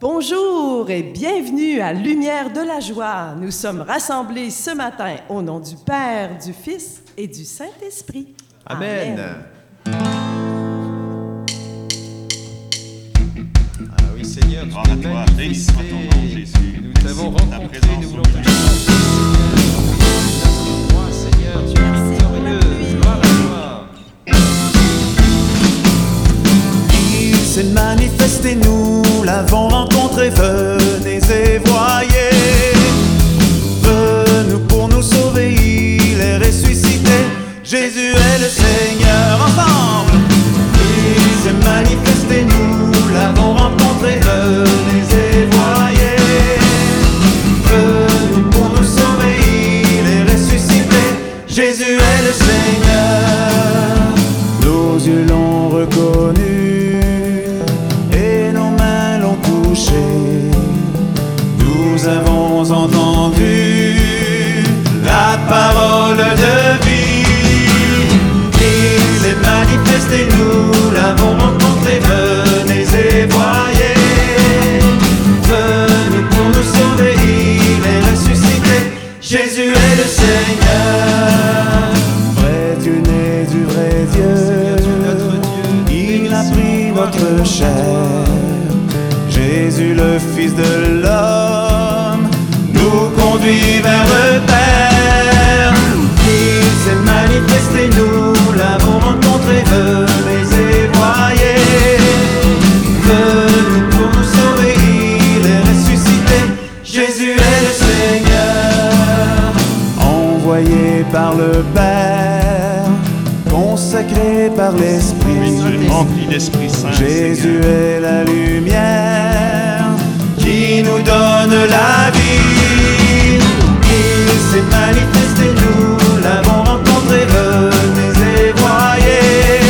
Bonjour et bienvenue à Lumière de la joie. Nous sommes rassemblés ce matin au nom du Père, du Fils et du Saint-Esprit. Amen. Ah oui, Seigneur, tu Gloire à toi, béni soit ton nom, Jésus. Nous t'avons rencontré, présence nous voulons te. Toi, Seigneur, tu es victorieux. Gloire à toi. Il s'est manifesté, nous l'avons rencontré, venez et voyez. Avons nous conduit vers le Père. Il s'est manifesté, nous l'avons rencontré. Venez et voyez. Venu pour nous sauver, il est ressuscité. Jésus est le Seigneur. Envoyé par le Père, consacré par l'Esprit. rempli d'Esprit Saint. Jésus est la lumière qui nous donne la vie. Il s'est manifesté, nous l'avons rencontré. Venez et voyez.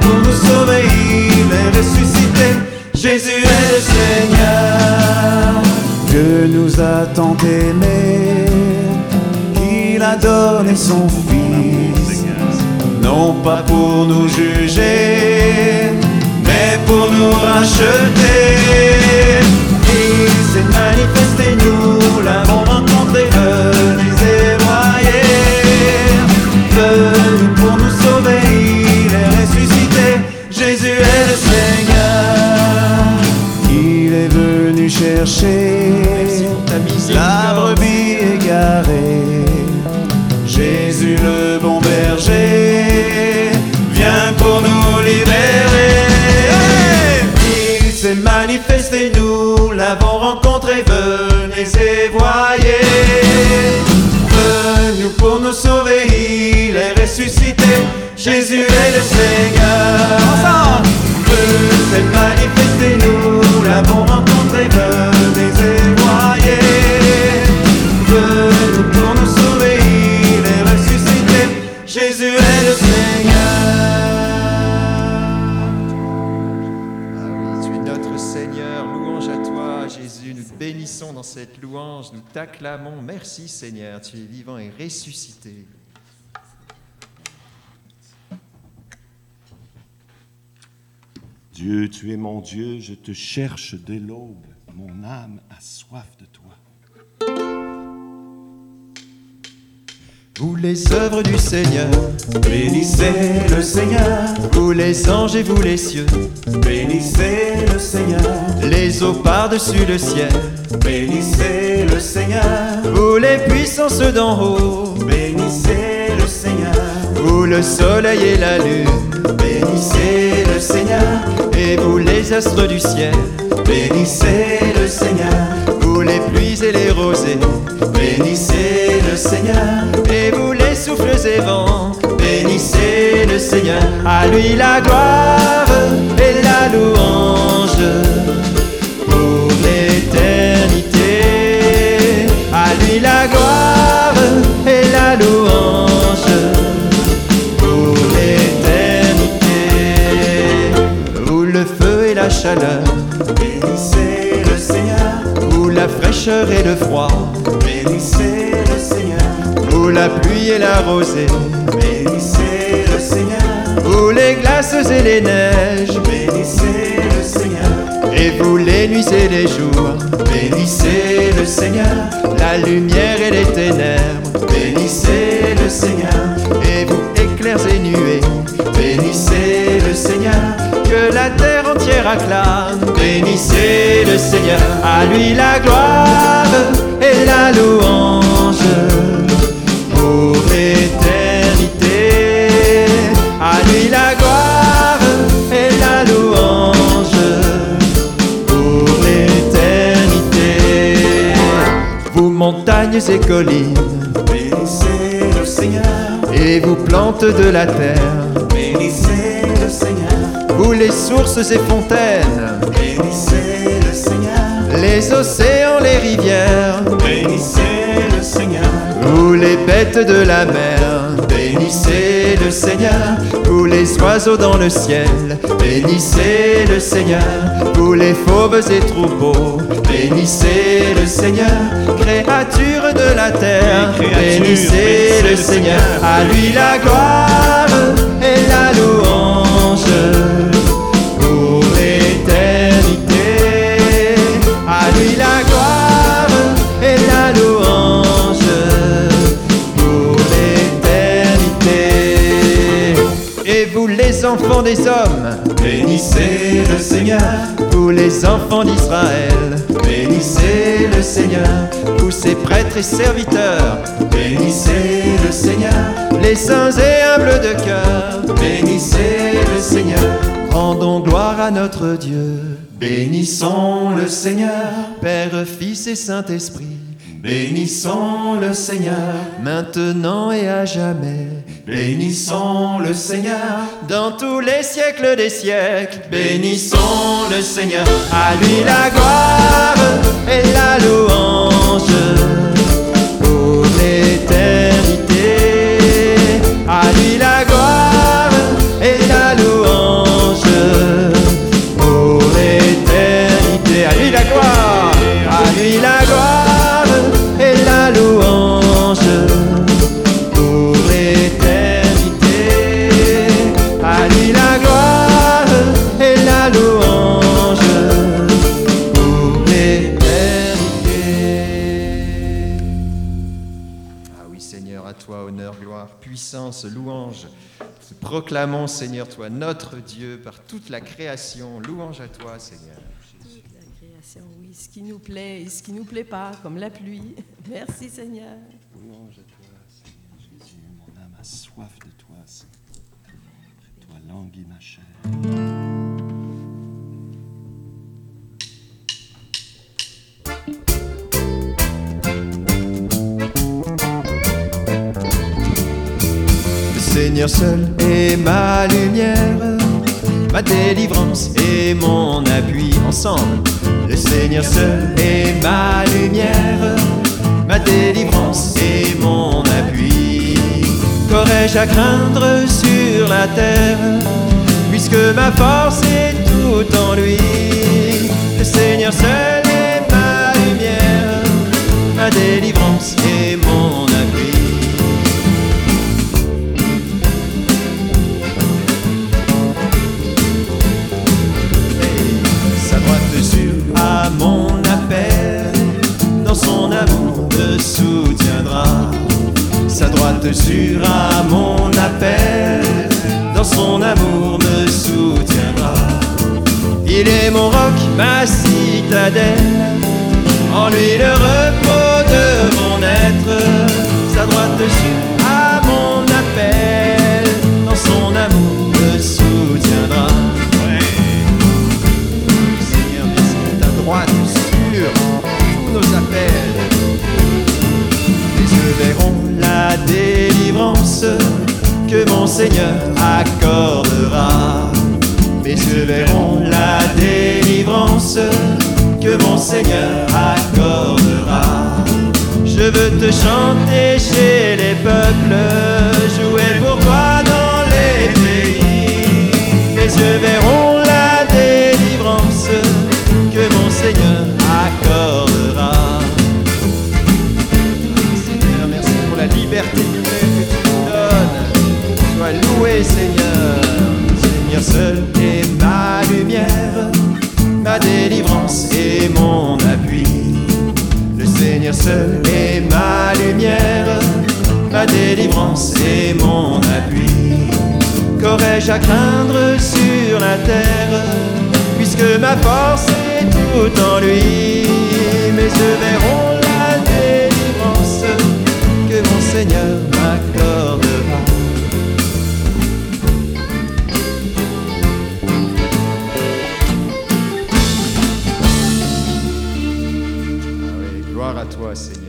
Pour nous sauver, il est ressuscité. Jésus est le Seigneur. Dieu nous a tant aimés qu'il a donné son Fils non pas pour nous juger, mais pour nous racheter. Rencontré, venez et voyez. Venu pour nous sauver, il est ressuscité. Jésus est le Seigneur. Ensemble. Il s'est manifesté, nous l'avons rencontré, venez et cette louange. Nous t'acclamons. Merci, Seigneur. Tu es vivant et ressuscité. Dieu, tu es mon Dieu, je te cherche dès l'aube. Mon âme a soif de toi. Vous les œuvres du Seigneur, Bénissez le Seigneur, vous les anges et vous les cieux, bénissez le Seigneur, les eaux par-dessus le ciel, bénissez le Seigneur, vous les puissances d'en haut, bénissez le Seigneur, vous le soleil et la lune, bénissez le Seigneur, et vous les astres du ciel, bénissez le Seigneur, et les rosées, bénissez le Seigneur, et vous les souffles et vents, bénissez le Seigneur. À lui la gloire et la louange pour l'éternité. À lui la gloire la pluie et la rosée, bénissez le Seigneur, où les glaces et les neiges, bénissez le Seigneur, et vous nuits et les jours. Bénissez le Seigneur, La lumière et les ténèbres. bénissez le Seigneur, Et vous, éclairs et nuées. bénissez le Seigneur, Que la terre entière acclame. bénissez le Seigneur, À lui la gloire et la louange montagnes et collines. Bénissez le Seigneur, et vous plantes de la terre. bénissez le Seigneur, Vous les sources et fontaines, bénissez le Seigneur, les océans, les rivières. bénissez le Seigneur, Vous les bêtes de la mer, bénissez le Seigneur, vous les oiseaux dans le ciel, bénissez le Seigneur, vous les fauves et troupeaux, bénissez le Seigneur, créatures de la terre, bénissez bénissez le Seigneur. à lui la gloire Seigneur, vous les enfants d'Israël, bénissez le Seigneur, vous ces prêtres et serviteurs, bénissez le Seigneur, les saints et humbles de cœur, bénissez le Seigneur, rendons gloire à notre Dieu, bénissons le Seigneur, Père, Fils et Saint-Esprit, bénissons le Seigneur, maintenant et à jamais, bénissons le Seigneur, dans tous les siècles des siècles, bénissons le Seigneur, à lui la gloire et la louange pour l'éternité. Puissance, louange. Proclamons, Seigneur, toi, notre Dieu, par toute la création. Louange à toi, Seigneur. Toute la création, oui, ce qui nous plaît et ce qui nous plaît pas, comme la pluie. Merci Seigneur. Louange à toi, Seigneur Jésus. Mon âme a soif de toi, Seigneur. Toi languit ma chair. Seigneur seul est ma lumière, ma délivrance et mon appui ensemble. Le Seigneur seul est ma lumière, ma délivrance et mon appui. Qu'aurais-je à craindre sur la terre, puisque ma force est tout en lui? Le Seigneur seul est ma lumière, ma délivrance et mon Droite sûre à mon appel, dans son amour me soutiendra. Il est mon roc, ma citadelle, en lui le repos de mon être. Sa droite sûre sur la terre, puisque ma force est tout en lui. Mes yeux verront la délivrance que mon Seigneur m'accordera. Ah gloire à toi, Seigneur.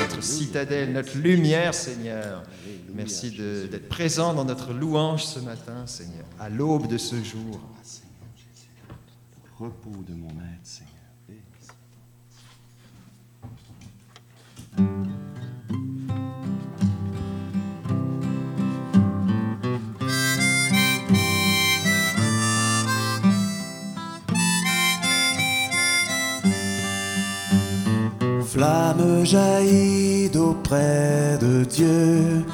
Notre citadelle, notre lumière, Seigneur. Merci d'être présent dans notre louange ce matin, Seigneur, à l'aube de ce jour. Le repos de mon être, Seigneur. Béni. Flamme jaillit d'auprès de Dieu,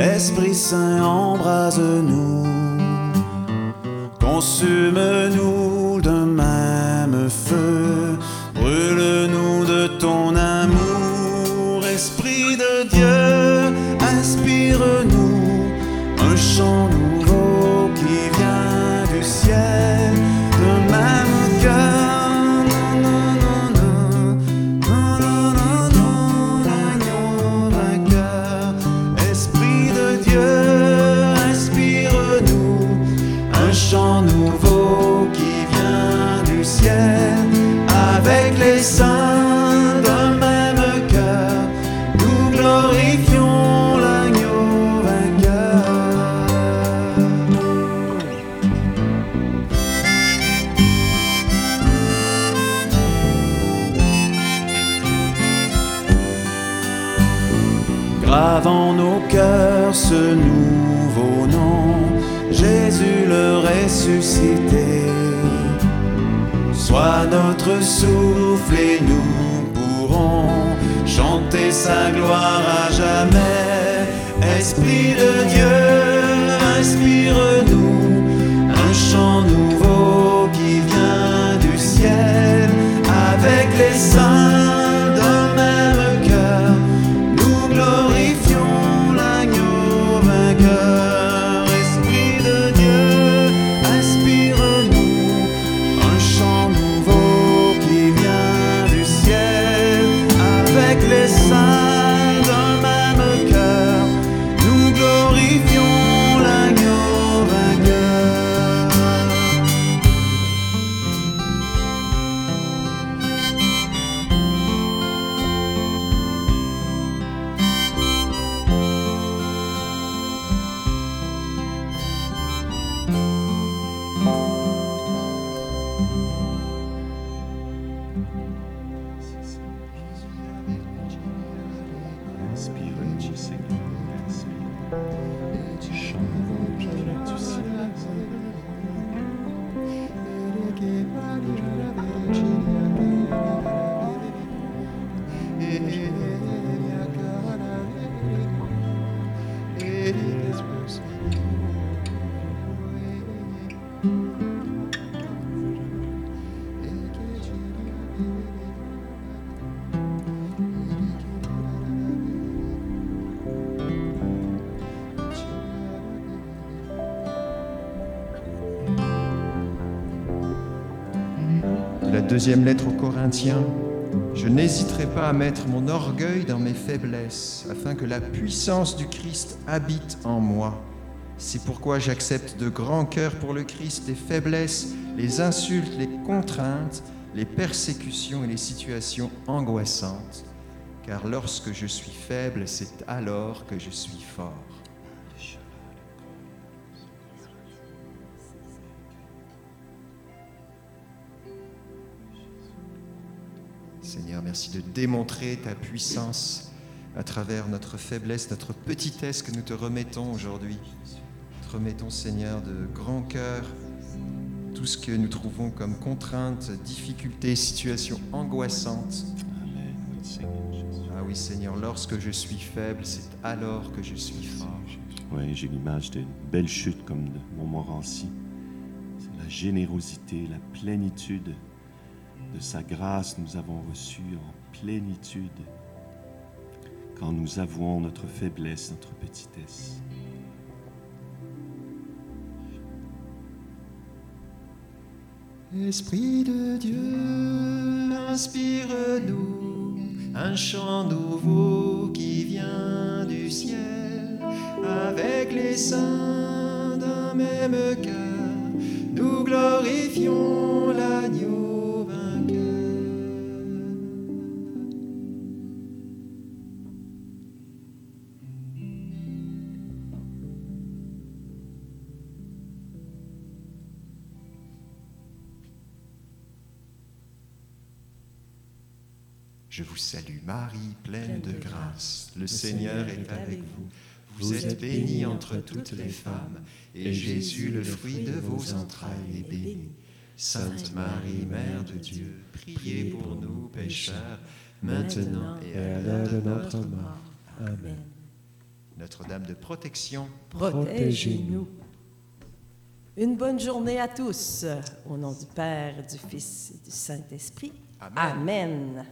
Esprit Saint embrase-nous, consume-nous ciel. Sois notre souffle et nous pourrons chanter sa gloire à jamais. Esprit de Dieu, inspire-nous un chant nouveau qui vient du ciel avec les saints deuxième lettre aux Corinthiens, je n'hésiterai pas à mettre mon orgueil dans mes faiblesses, afin que la puissance du Christ habite en moi. C'est pourquoi j'accepte de grand cœur pour le Christ les faiblesses, les insultes, les contraintes, les persécutions et les situations angoissantes. Car lorsque je suis faible, c'est alors que je suis fort. Seigneur, merci de démontrer ta puissance à travers notre faiblesse, notre petitesse que nous te remettons aujourd'hui. Te remettons, Seigneur, de grand cœur tout ce que nous trouvons comme contraintes, difficultés, situations angoissantes. Ah oui, Seigneur, lorsque je suis faible, c'est alors que je suis fort. Oui, j'ai l'image d'une belle chute comme de Montmorency. C'est la générosité, la plénitude De sa grâce, nous avons reçu en plénitude quand nous avouons notre faiblesse, notre petitesse. Esprit de Dieu, inspire-nous un chant nouveau qui vient du ciel. Avec les saints d'un même cœur, nous glorifions Je vous salue Marie, pleine de grâce. Le Seigneur est avec vous. Vous êtes bénie entre toutes les femmes, et Jésus, le fruit de vos entrailles, est béni. Sainte Marie, Mère de Dieu, priez pour nous pécheurs, maintenant et à l'heure de notre mort. Amen. Notre-Dame de protection, Protégez-nous. Une bonne journée à tous. Au nom du Père, du Fils et du Saint-Esprit. Amen. Amen.